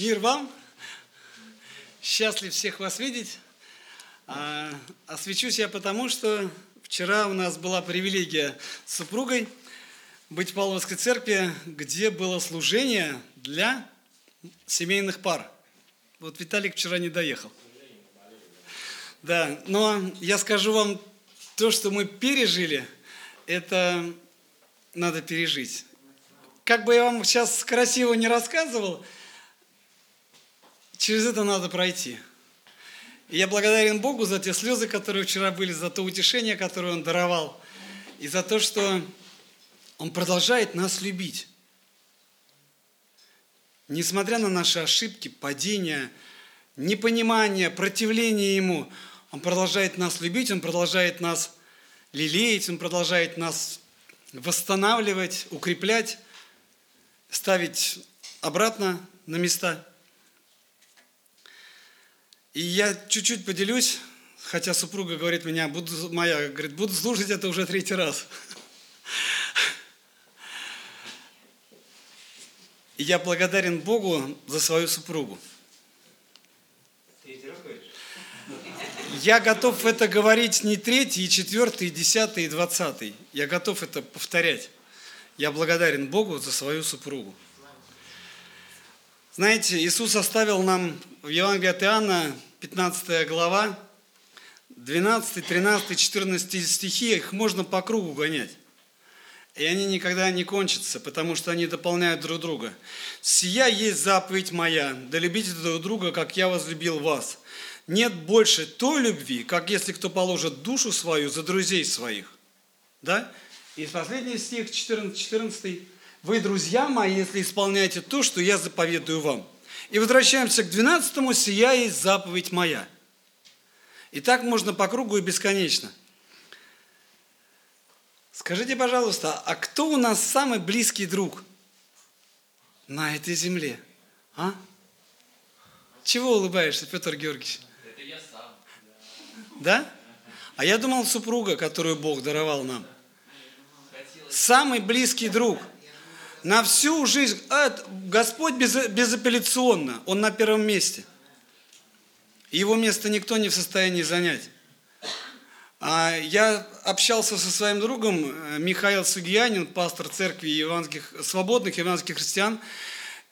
Мир вам! Счастлив всех вас видеть. А, освечусь я потому, что вчера у нас была привилегия с супругой быть в Павловской церкви, где было служение для семейных пар. Вот Виталик вчера не доехал. Да, но я скажу вам, то, что мы пережили, это надо пережить. Как бы я вам сейчас красиво не рассказывал, через это надо пройти. И я благодарен Богу за те слезы, которые вчера были, за то утешение, которое Он даровал, и за то, что Он продолжает нас любить. Несмотря на наши ошибки, падения, непонимание, противление Ему, Он продолжает нас любить, Он продолжает нас лелеять, Он продолжает нас восстанавливать, укреплять, ставить обратно на места. И я чуть-чуть поделюсь, хотя супруга говорит меня, буду, моя, говорит, буду слушать это уже третий раз. И я благодарен Богу за свою супругу. Я готов это говорить не третий, и четвертый, и десятый, и двадцатый. Я готов это повторять. Я благодарен Богу за свою супругу. Знаете, Иисус оставил нам в Евангелии от Иоанна, 15 глава, 12, 13, 14 стихи, их можно по кругу гонять. И они никогда не кончатся, потому что они дополняют друг друга. «Сия есть заповедь моя, да любите друг друга, как я возлюбил вас. Нет больше той любви, как если кто положит душу свою за друзей своих». Да? И последний стих, 14, 14. «Вы, друзья мои, если исполняете то, что я заповедую вам». И возвращаемся к 12 «Сия есть заповедь моя». И так можно по кругу и бесконечно. Скажите, пожалуйста, а кто у нас самый близкий друг на этой земле? А? Чего улыбаешься, Петр Георгиевич? Это я сам. Да? А я думал, супруга, которую Бог даровал нам. Самый близкий друг. На всю жизнь. А, Господь без, безапелляционно. Он на первом месте. Его место никто не в состоянии занять. А я общался со своим другом э, Михаил Сугиянин, пастор церкви евангельских, свободных евангельских христиан.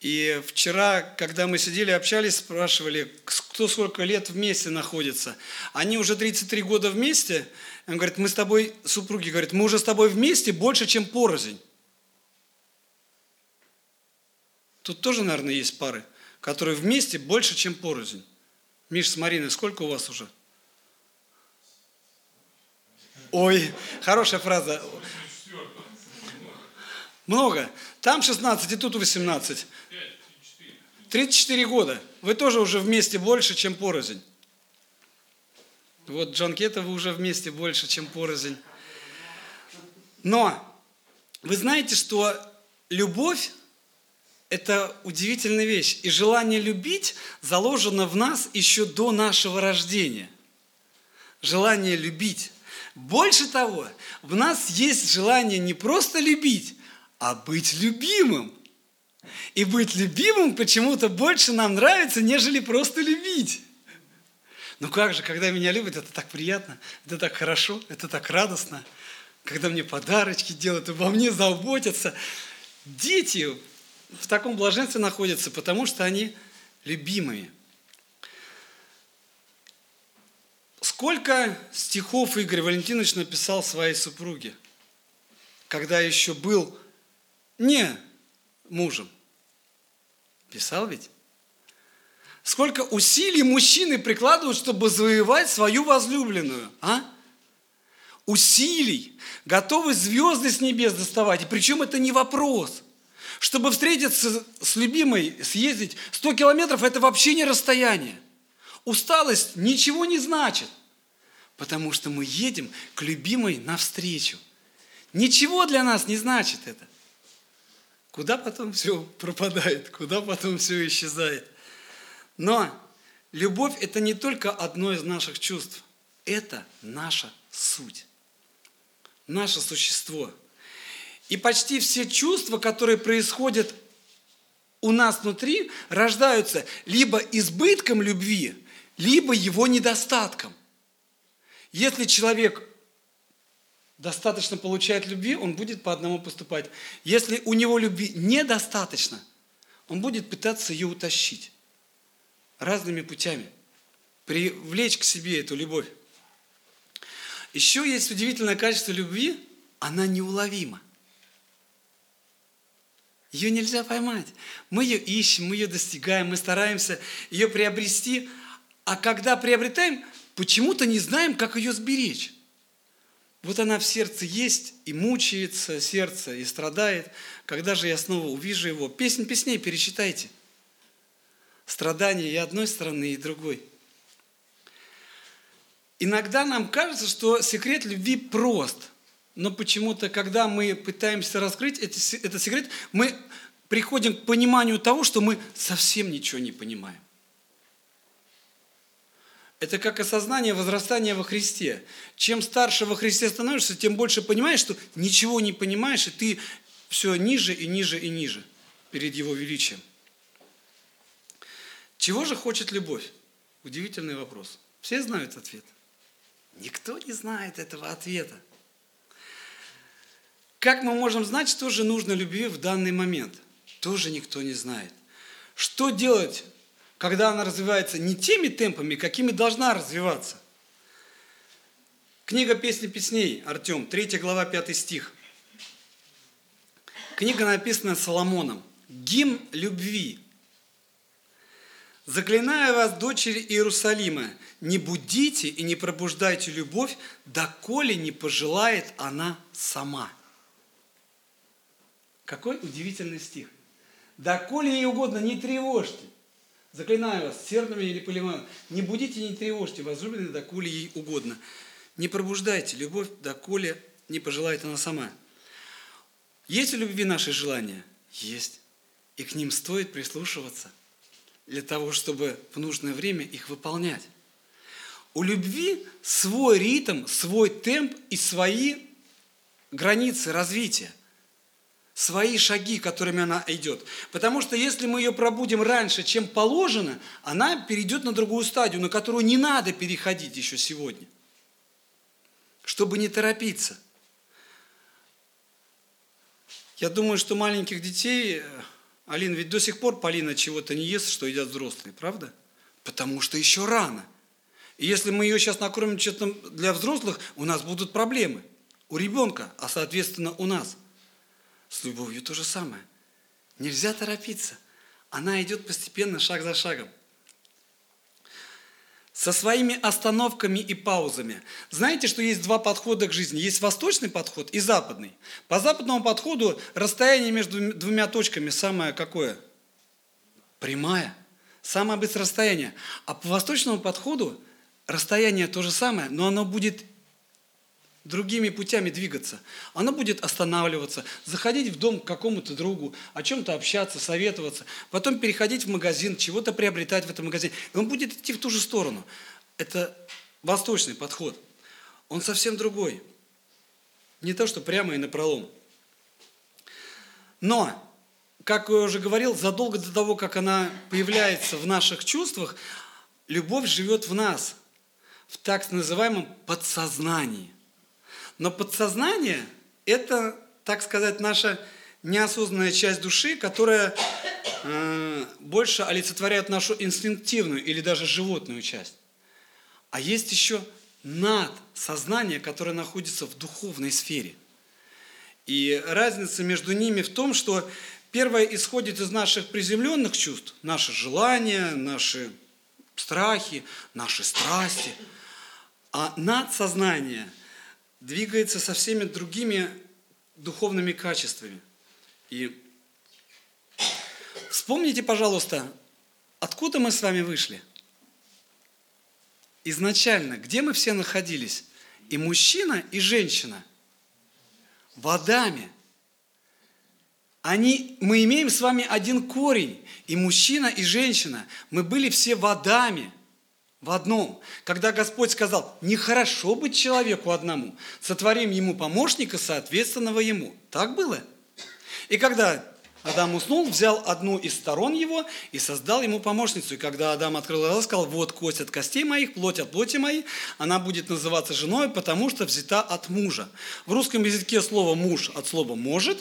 И вчера, когда мы сидели, общались, спрашивали, кто сколько лет вместе находится. Они уже 33 года вместе. Он говорит, мы с тобой, супруги говорят, мы уже с тобой вместе больше, чем порознь. Тут тоже, наверное, есть пары, которые вместе больше, чем порознь. Миш с Мариной, сколько у вас уже? Ой, хорошая фраза. Много. Там 16, и тут 18. 34 года. Вы тоже уже вместе больше, чем порознь. Вот Джанкета вы уже вместе больше, чем порознь. Но вы знаете, что любовь – это удивительная вещь. И желание любить заложено в нас еще до нашего рождения. Желание любить. Больше того, в нас есть желание не просто любить, а быть любимым. И быть любимым почему-то больше нам нравится, нежели просто любить. Ну как же, когда меня любят, это так приятно, это так хорошо, это так радостно. Когда мне подарочки делают, обо мне заботятся. Дети в таком блаженстве находятся, потому что они любимые. Сколько стихов Игорь Валентинович написал своей супруге, когда еще был не мужем? Писал ведь? Сколько усилий мужчины прикладывают, чтобы завоевать свою возлюбленную, а? Усилий, готовы звезды с небес доставать. И причем это не вопрос. Чтобы встретиться с любимой, съездить 100 километров, это вообще не расстояние. Усталость ничего не значит. Потому что мы едем к любимой навстречу. Ничего для нас не значит это. Куда потом все пропадает, куда потом все исчезает. Но любовь – это не только одно из наших чувств. Это наша суть, наше существо. И почти все чувства, которые происходят у нас внутри рождаются либо избытком любви, либо его недостатком. Если человек достаточно получает любви, он будет по одному поступать. Если у него любви недостаточно, он будет пытаться ее утащить разными путями, привлечь к себе эту любовь. Еще есть удивительное качество любви, она неуловима. Ее нельзя поймать. Мы ее ищем, мы ее достигаем, мы стараемся ее приобрести, а когда приобретаем, почему-то не знаем, как ее сберечь. Вот она в сердце есть и мучается сердце, и страдает. Когда же я снова увижу его? Песнь песней перечитайте. Страдания и одной стороны, и другой. Иногда нам кажется, что секрет любви прост. Но почему-то, когда мы пытаемся раскрыть этот секрет, мы приходим к пониманию того, что мы совсем ничего не понимаем. Это как осознание возрастания во Христе. Чем старше во Христе становишься, тем больше понимаешь, что ничего не понимаешь, и ты все ниже и ниже и ниже перед Его величием. Чего же хочет любовь? Удивительный вопрос. Все знают ответ. Никто не знает этого ответа. Как мы можем знать, что же нужно любви в данный момент? Тоже никто не знает. Что делать когда она развивается не теми темпами, какими должна развиваться. Книга «Песни песней», Артем, 3 глава, 5 стих. Книга написана Соломоном. Гимн любви. Заклинаю вас, дочери Иерусалима, не будите и не пробуждайте любовь, доколе не пожелает она сама. Какой удивительный стих. Доколе ей угодно, не тревожьте. Заклинаю вас, серными или полиманом, не будите, не тревожьте возлюбленной, доколе ей угодно. Не пробуждайте любовь, доколе не пожелает она сама. Есть у любви наши желания? Есть. И к ним стоит прислушиваться для того, чтобы в нужное время их выполнять. У любви свой ритм, свой темп и свои границы развития свои шаги, которыми она идет. Потому что если мы ее пробудим раньше, чем положено, она перейдет на другую стадию, на которую не надо переходить еще сегодня, чтобы не торопиться. Я думаю, что маленьких детей, э, Алина, ведь до сих пор Полина чего-то не ест, что едят взрослые, правда? Потому что еще рано. И если мы ее сейчас накормим что-то для взрослых, у нас будут проблемы. У ребенка, а соответственно у нас – с любовью то же самое. Нельзя торопиться. Она идет постепенно, шаг за шагом. Со своими остановками и паузами. Знаете, что есть два подхода к жизни. Есть восточный подход и западный. По западному подходу расстояние между двумя точками самое какое? Прямая. Самое быстрое расстояние. А по восточному подходу расстояние то же самое, но оно будет другими путями двигаться. Она будет останавливаться, заходить в дом к какому-то другу, о чем-то общаться, советоваться, потом переходить в магазин, чего-то приобретать в этом магазине. И он будет идти в ту же сторону. Это восточный подход. Он совсем другой. Не то, что прямо и напролом. Но, как я уже говорил, задолго до того, как она появляется в наших чувствах, любовь живет в нас, в так называемом подсознании. Но подсознание – это, так сказать, наша неосознанная часть души, которая э, больше олицетворяет нашу инстинктивную или даже животную часть. А есть еще надсознание, которое находится в духовной сфере. И разница между ними в том, что первое исходит из наших приземленных чувств, наши желания, наши страхи, наши страсти. А надсознание – двигается со всеми другими духовными качествами. И вспомните, пожалуйста, откуда мы с вами вышли? Изначально, где мы все находились? И мужчина, и женщина. В Адаме. Они, мы имеем с вами один корень. И мужчина, и женщина. Мы были все в Адаме в одном. Когда Господь сказал, нехорошо быть человеку одному, сотворим ему помощника, соответственного ему. Так было? И когда Адам уснул, взял одну из сторон его и создал ему помощницу. И когда Адам открыл глаза, сказал, вот кость от костей моих, плоть от плоти моей, она будет называться женой, потому что взята от мужа. В русском языке слово «муж» от слова «может»,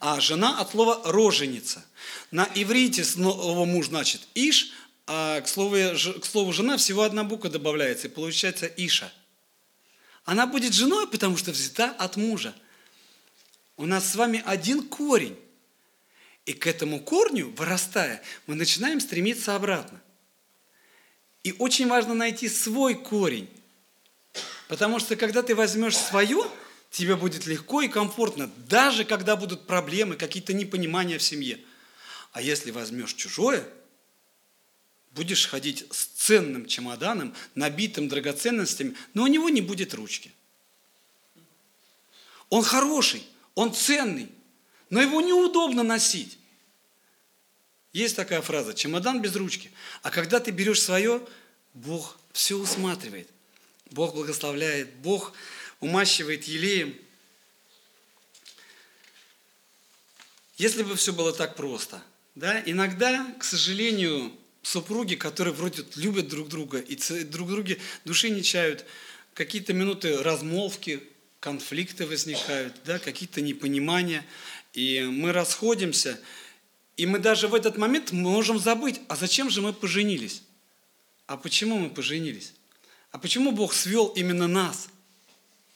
а жена от слова «роженица». На иврите слово «муж» значит «иш», а к слову, к слову «жена» всего одна буква добавляется, и получается «иша». Она будет женой, потому что взята от мужа. У нас с вами один корень. И к этому корню, вырастая, мы начинаем стремиться обратно. И очень важно найти свой корень. Потому что когда ты возьмешь свое, тебе будет легко и комфортно, даже когда будут проблемы, какие-то непонимания в семье. А если возьмешь чужое, будешь ходить с ценным чемоданом, набитым драгоценностями, но у него не будет ручки. Он хороший, он ценный, но его неудобно носить. Есть такая фраза, чемодан без ручки. А когда ты берешь свое, Бог все усматривает. Бог благословляет, Бог умащивает елеем. Если бы все было так просто, да, иногда, к сожалению, супруги, которые вроде любят друг друга и друг друге души не чают, какие-то минуты размолвки, конфликты возникают, да, какие-то непонимания, и мы расходимся, и мы даже в этот момент можем забыть, а зачем же мы поженились? А почему мы поженились? А почему Бог свел именно нас?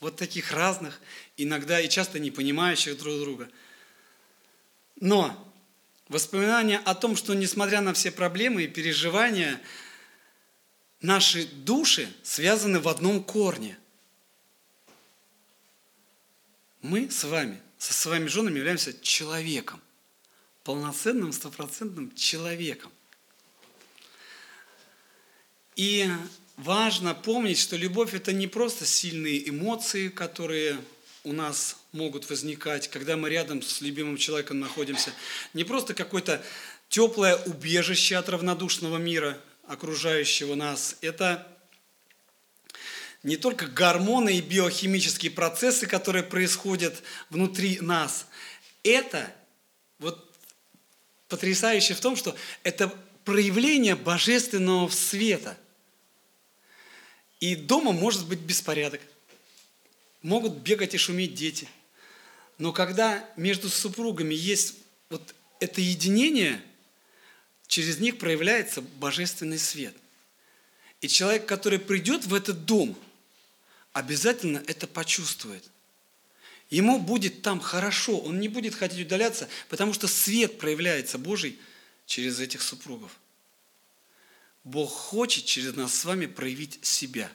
Вот таких разных, иногда и часто не понимающих друг друга. Но Воспоминание о том, что несмотря на все проблемы и переживания, наши души связаны в одном корне. Мы с вами, со своими женами являемся человеком, полноценным, стопроцентным человеком. И важно помнить, что любовь – это не просто сильные эмоции, которые у нас могут возникать, когда мы рядом с любимым человеком находимся. Не просто какое-то теплое убежище от равнодушного мира, окружающего нас. Это не только гормоны и биохимические процессы, которые происходят внутри нас. Это вот потрясающе в том, что это проявление божественного света. И дома может быть беспорядок. Могут бегать и шуметь дети. Но когда между супругами есть вот это единение, через них проявляется божественный свет. И человек, который придет в этот дом, обязательно это почувствует. Ему будет там хорошо, он не будет хотеть удаляться, потому что свет проявляется Божий через этих супругов. Бог хочет через нас с вами проявить себя.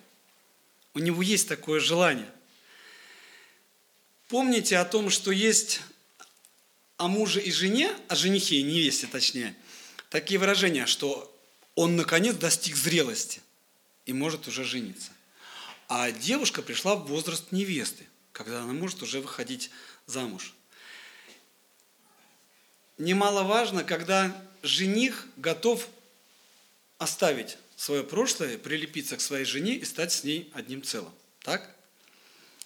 У него есть такое желание. Помните о том, что есть о муже и жене, о женихе и невесте точнее, такие выражения, что он наконец достиг зрелости и может уже жениться. А девушка пришла в возраст невесты, когда она может уже выходить замуж. Немаловажно, когда жених готов оставить свое прошлое, прилепиться к своей жене и стать с ней одним целым. Так?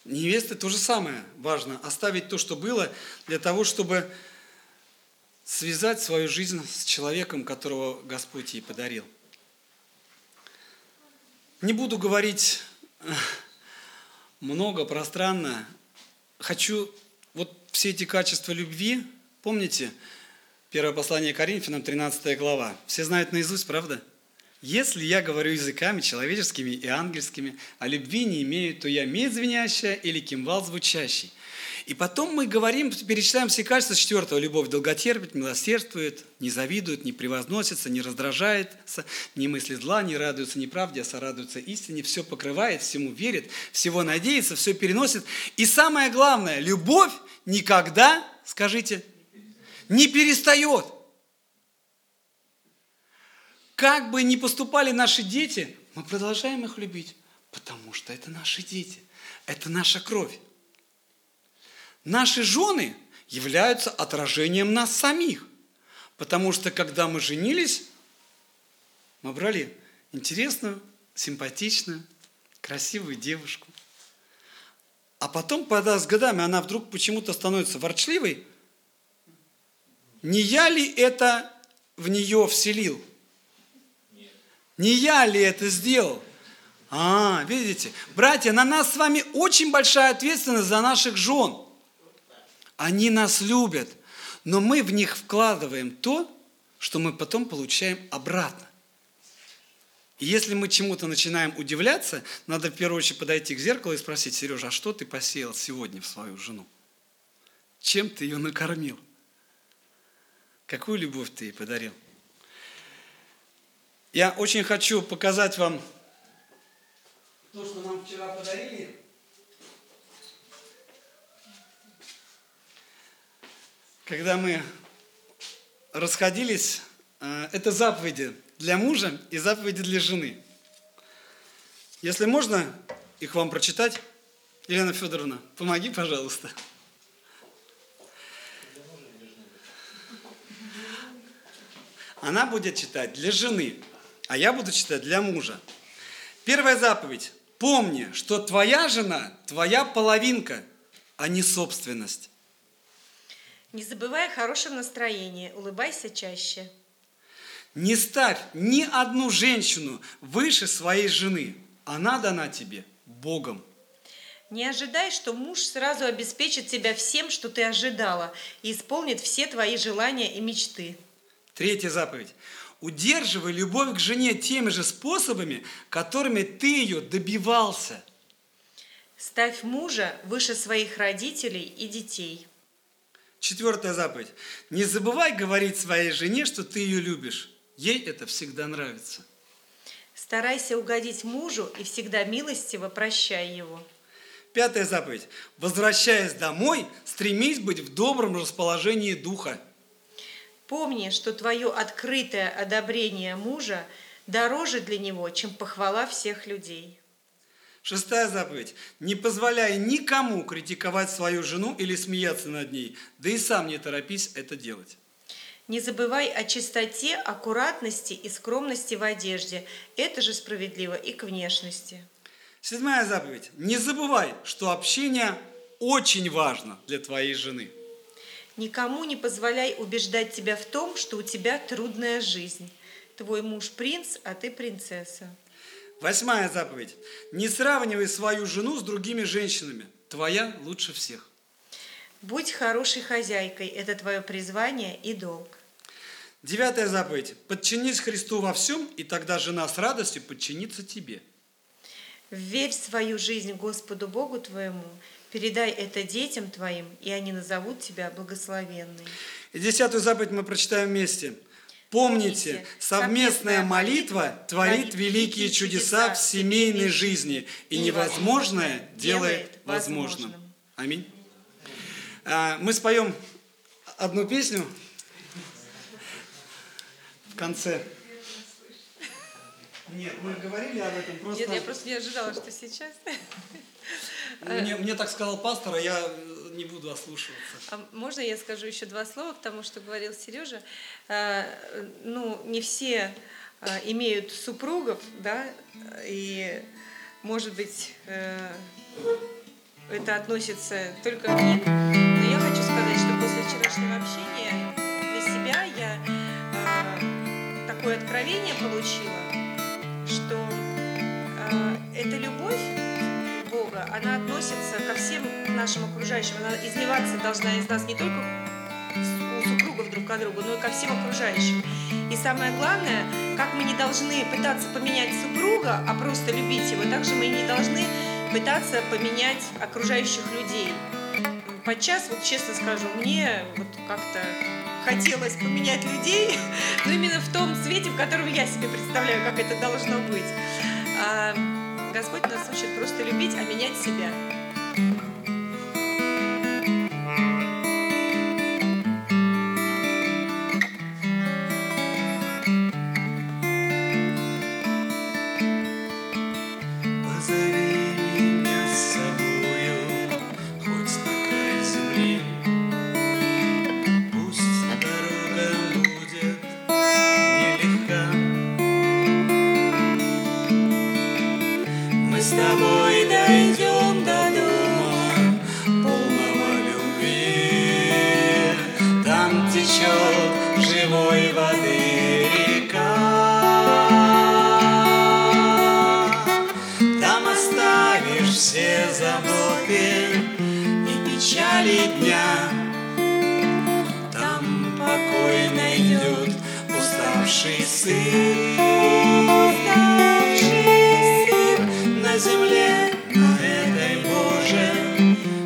Невесты то же самое важно. Оставить то, что было, для того, чтобы связать свою жизнь с человеком, которого Господь ей подарил. Не буду говорить э, много, пространно. Хочу вот все эти качества любви, помните, первое послание Коринфянам, 13 глава. Все знают наизусть, правда? Если я говорю языками человеческими и ангельскими, а любви не имею, то я медь звенящая или кимвал звучащий. И потом мы говорим, перечисляем все качества четвертого. Любовь долготерпит, милосердствует, не завидует, не превозносится, не раздражается, не мыслит зла, не радуется неправде, а сорадуется истине, все покрывает, всему верит, всего надеется, все переносит. И самое главное, любовь никогда, скажите, не перестает. Как бы ни поступали наши дети, мы продолжаем их любить, потому что это наши дети, это наша кровь. Наши жены являются отражением нас самих, потому что когда мы женились, мы брали интересную, симпатичную, красивую девушку. А потом, когда с годами она вдруг почему-то становится ворчливой, не я ли это в нее вселил? Не я ли это сделал? А, видите, братья, на нас с вами очень большая ответственность за наших жен. Они нас любят, но мы в них вкладываем то, что мы потом получаем обратно. И если мы чему-то начинаем удивляться, надо в первую очередь подойти к зеркалу и спросить, Сережа, а что ты посеял сегодня в свою жену? Чем ты ее накормил? Какую любовь ты ей подарил? Я очень хочу показать вам то, что нам вчера подарили. Когда мы расходились, э, это заповеди для мужа и заповеди для жены. Если можно их вам прочитать, Елена Федоровна, помоги, пожалуйста. Она будет читать для жены, а я буду читать для мужа. Первая заповедь. Помни, что твоя жена – твоя половинка, а не собственность. Не забывай о хорошем настроении, улыбайся чаще. Не ставь ни одну женщину выше своей жены. Она дана тебе Богом. Не ожидай, что муж сразу обеспечит тебя всем, что ты ожидала, и исполнит все твои желания и мечты. Третья заповедь. Удерживай любовь к жене теми же способами, которыми ты ее добивался. Ставь мужа выше своих родителей и детей. Четвертая заповедь. Не забывай говорить своей жене, что ты ее любишь. Ей это всегда нравится. Старайся угодить мужу и всегда милостиво прощай его. Пятая заповедь. Возвращаясь домой, стремись быть в добром расположении духа. Помни, что твое открытое одобрение мужа дороже для него, чем похвала всех людей. Шестая заповедь. Не позволяй никому критиковать свою жену или смеяться над ней, да и сам не торопись это делать. Не забывай о чистоте, аккуратности и скромности в одежде. Это же справедливо и к внешности. Седьмая заповедь. Не забывай, что общение очень важно для твоей жены. Никому не позволяй убеждать тебя в том, что у тебя трудная жизнь. Твой муж принц, а ты принцесса. Восьмая заповедь. Не сравнивай свою жену с другими женщинами. Твоя лучше всех. Будь хорошей хозяйкой, это твое призвание и долг. Девятая заповедь. Подчинись Христу во всем, и тогда жена с радостью подчинится тебе. Верь свою жизнь Господу Богу твоему, передай это детям твоим, и они назовут тебя благословенной. И десятую заповедь мы прочитаем вместе. Помните, совместная молитва творит великие чудеса в семейной жизни, и невозможное делает возможным. Аминь. А, мы споем одну песню в конце. Нет, мы говорили об этом просто... Нет, я просто не ожидала, что сейчас. Мне, мне так сказал пастор, а я не буду ослушиваться. А можно я скажу еще два слова к тому, что говорил Сережа? А, ну, не все а, имеют супругов, да, и, может быть, э, это относится только к ним. Но я хочу сказать, что после вчерашнего общения для себя я такое откровение получила, эта любовь Бога, она относится ко всем нашим окружающим. Она изливаться должна из нас не только у супругов друг к другу, но и ко всем окружающим. И самое главное, как мы не должны пытаться поменять супруга, а просто любить его, так же мы не должны пытаться поменять окружающих людей. Подчас, вот честно скажу, мне вот как-то хотелось поменять людей, но именно в том свете, в котором я себе представляю, как это должно быть. Господь нас учит просто любить, а менять себя. Mm-hmm.